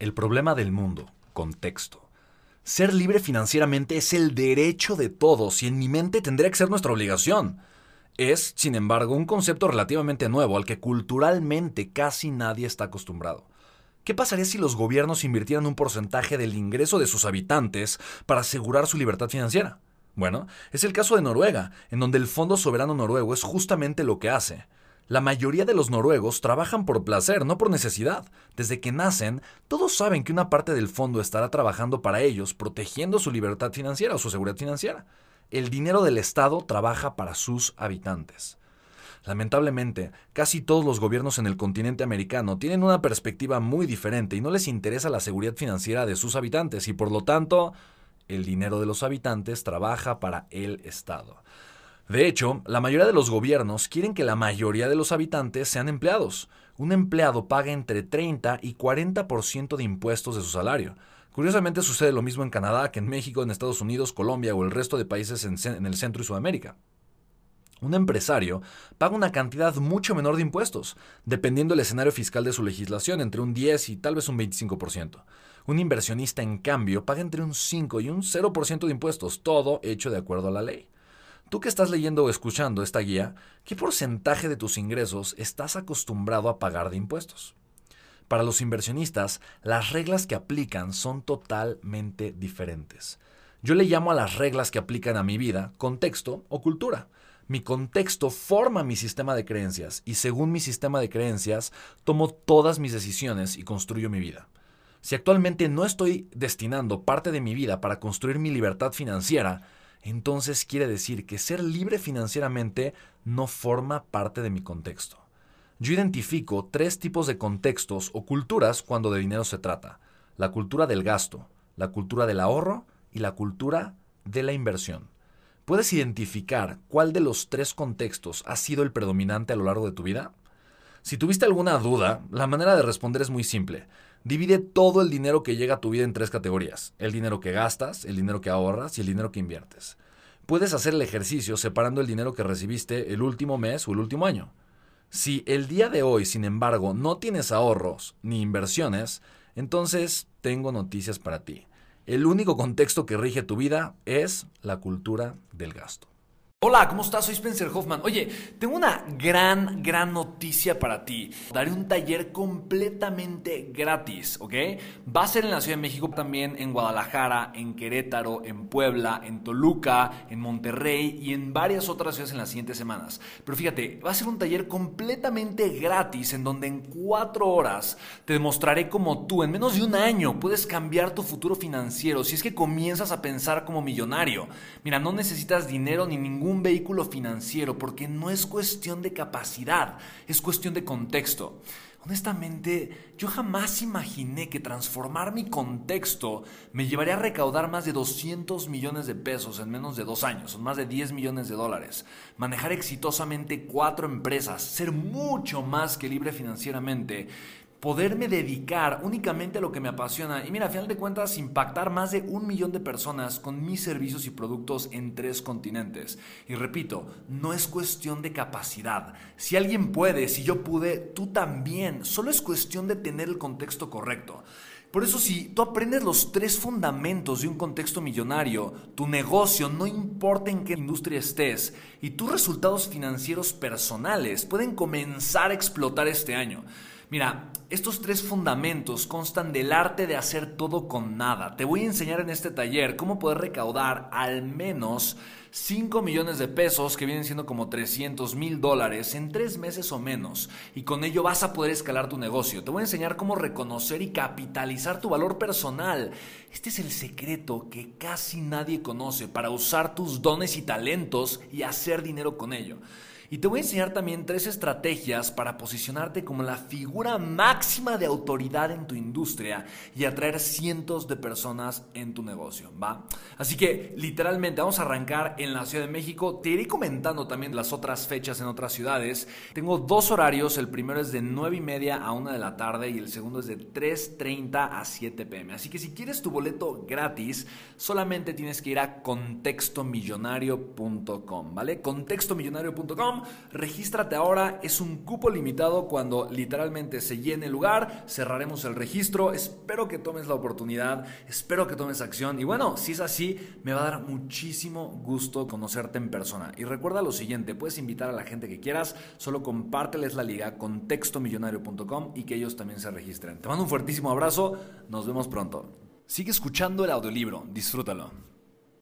El problema del mundo, contexto. Ser libre financieramente es el derecho de todos y en mi mente tendría que ser nuestra obligación. Es, sin embargo, un concepto relativamente nuevo al que culturalmente casi nadie está acostumbrado. ¿Qué pasaría si los gobiernos invirtieran un porcentaje del ingreso de sus habitantes para asegurar su libertad financiera? Bueno, es el caso de Noruega, en donde el Fondo Soberano Noruego es justamente lo que hace. La mayoría de los noruegos trabajan por placer, no por necesidad. Desde que nacen, todos saben que una parte del fondo estará trabajando para ellos, protegiendo su libertad financiera o su seguridad financiera. El dinero del Estado trabaja para sus habitantes. Lamentablemente, casi todos los gobiernos en el continente americano tienen una perspectiva muy diferente y no les interesa la seguridad financiera de sus habitantes y por lo tanto, el dinero de los habitantes trabaja para el Estado. De hecho, la mayoría de los gobiernos quieren que la mayoría de los habitantes sean empleados. Un empleado paga entre 30 y 40% de impuestos de su salario. Curiosamente sucede lo mismo en Canadá que en México, en Estados Unidos, Colombia o el resto de países en, el centro y Sudamérica. Un empresario paga una cantidad mucho menor de impuestos, dependiendo del escenario fiscal de su legislación, entre un 10 y tal vez un 25%. Un inversionista, en cambio, paga entre un 5 y un 0% de impuestos, todo hecho de acuerdo a la ley. Tú que estás leyendo o escuchando esta guía, ¿qué porcentaje de tus ingresos estás acostumbrado a pagar de impuestos? Para los inversionistas, las reglas que aplican son totalmente diferentes. Yo le llamo a las reglas que aplican a mi vida contexto o cultura. Mi contexto forma mi sistema de creencias y según mi sistema de creencias tomo todas mis decisiones y construyo mi vida. Si actualmente no estoy destinando parte de mi vida para construir mi libertad financiera, entonces quiere decir que ser libre financieramente no forma parte de mi contexto. Yo identifico tres tipos de contextos o culturas cuando de dinero se trata. La cultura del gasto, la cultura del ahorro y la cultura de la inversión. ¿Puedes identificar cuál de los tres contextos ha sido el predominante a lo largo de tu vida? Si tuviste alguna duda, la manera de responder es muy simple. Divide todo el dinero que llega a tu vida en tres categorías. El dinero que gastas, el dinero que ahorras y el dinero que inviertes. Puedes hacer el ejercicio separando el dinero que recibiste el último mes o el último año. Si el día de hoy, sin embargo, no tienes ahorros ni inversiones, entonces tengo noticias para ti. El único contexto que rige tu vida es la cultura del gasto. Hola, ¿cómo estás? Soy Spencer Hoffman. Oye, tengo una gran, gran noticia para ti. Daré un taller completamente gratis, ¿ok? Va a ser en la Ciudad de México, también en Guadalajara, en Querétaro, en Puebla, en Toluca, en Monterrey y en varias otras ciudades en las siguientes semanas. Pero fíjate, va a ser un taller completamente gratis en donde en cuatro horas te demostraré cómo tú en menos de un año puedes cambiar tu futuro financiero si es que comienzas a pensar como millonario. Mira, no necesitas dinero ni ningún un vehículo financiero, porque no es cuestión de capacidad, es cuestión de contexto. Honestamente, yo jamás imaginé que transformar mi contexto me llevaría a recaudar más de 200 millones de pesos en menos de dos años, más de 10 millones de dólares, manejar exitosamente cuatro empresas, ser mucho más que libre financieramente poderme dedicar únicamente a lo que me apasiona y mira, a final de cuentas, impactar más de un millón de personas con mis servicios y productos en tres continentes. Y repito, no es cuestión de capacidad. Si alguien puede, si yo pude, tú también. Solo es cuestión de tener el contexto correcto. Por eso si tú aprendes los tres fundamentos de un contexto millonario, tu negocio, no importa en qué industria estés, y tus resultados financieros personales pueden comenzar a explotar este año. Mira, estos tres fundamentos constan del arte de hacer todo con nada. Te voy a enseñar en este taller cómo poder recaudar al menos 5 millones de pesos, que vienen siendo como 300 mil dólares, en tres meses o menos. Y con ello vas a poder escalar tu negocio. Te voy a enseñar cómo reconocer y capitalizar tu valor personal. Este es el secreto que casi nadie conoce para usar tus dones y talentos y hacer dinero con ello. Y te voy a enseñar también tres estrategias para posicionarte como la figura máxima de autoridad en tu industria y atraer cientos de personas en tu negocio, ¿va? Así que literalmente vamos a arrancar en la Ciudad de México. Te iré comentando también las otras fechas en otras ciudades. Tengo dos horarios, el primero es de 9 y media a 1 de la tarde y el segundo es de 3.30 a 7 pm. Así que si quieres tu boleto gratis, solamente tienes que ir a contextomillonario.com, ¿vale? Contextomillonario.com Regístrate ahora, es un cupo limitado cuando literalmente se llene el lugar, cerraremos el registro. Espero que tomes la oportunidad, espero que tomes acción y bueno, si es así, me va a dar muchísimo gusto conocerte en persona. Y recuerda lo siguiente, puedes invitar a la gente que quieras, solo compárteles la liga contextomillonario.com y que ellos también se registren. Te mando un fuertísimo abrazo, nos vemos pronto. Sigue escuchando el audiolibro, disfrútalo.